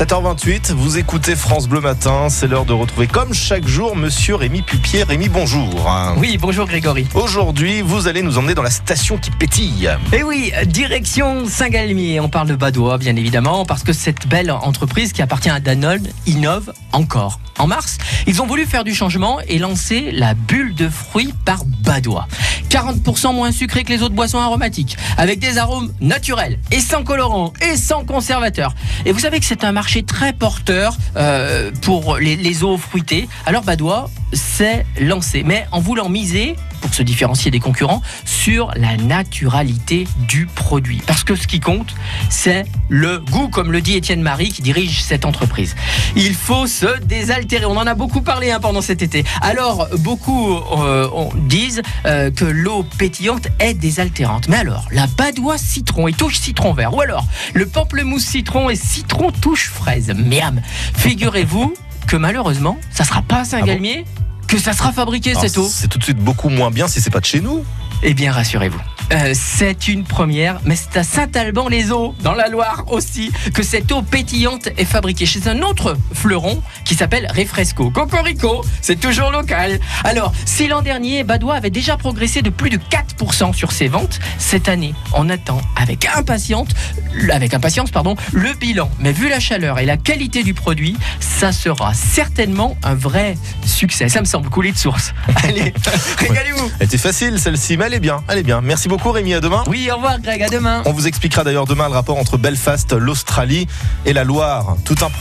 7h28, vous écoutez France Bleu Matin. C'est l'heure de retrouver, comme chaque jour, monsieur Rémi Pupier. Rémi, bonjour. Oui, bonjour Grégory. Aujourd'hui, vous allez nous emmener dans la station qui pétille. Et oui, direction Saint-Galmier. On parle de Badois, bien évidemment, parce que cette belle entreprise qui appartient à Danone innove encore. En mars, ils ont voulu faire du changement et lancer la bulle de fruits par Badois. 40% moins sucré que les autres boissons aromatiques, avec des arômes naturels et sans colorants et sans conservateurs. Et vous savez que c'est un marché très porteur euh, pour les, eaux fruitées. Alors Badois s'est lancé, mais en voulant miser pour se différencier des concurrents sur la naturalité du produit. Parce que ce qui compte, c'est le goût, comme le dit Étienne Marie qui dirige cette entreprise. Il faut se désaltérer. On en a beaucoup parlé hein, pendant cet été. Alors, beaucoup euh, on- disent euh, que l'eau pétillante est désaltérante. Mais alors, la badoie citron et touche citron vert, ou alors le pamplemousse citron et citron touche fraise. Miam Figurez-vous que malheureusement, ça sera pas à Saint-Galmier que ça sera fabriqué Alors, cette eau. C'est tout de suite beaucoup moins bien si c'est pas de chez nous. Eh bien, rassurez-vous. Euh, c'est une première, mais c'est à Saint-Alban-les-Eaux, dans la Loire aussi, que cette eau pétillante est fabriquée chez un autre fleuron qui s'appelle Refresco. Cocorico, c'est toujours local. Alors, si l'an dernier, Badois avait déjà progressé de plus de 4% sur ses ventes, cette année, on attend avec impatience, avec impatience pardon, le bilan. Mais vu la chaleur et la qualité du produit, ça sera certainement un vrai succès. Ça me semble couler de source. Allez, régalez-vous. Elle était facile celle-ci, mais elle est bien, elle est bien. Merci beaucoup Rémi, à demain. Oui, au revoir Greg, à demain. On vous expliquera d'ailleurs demain le rapport entre Belfast, l'Australie et la Loire. Tout un programme.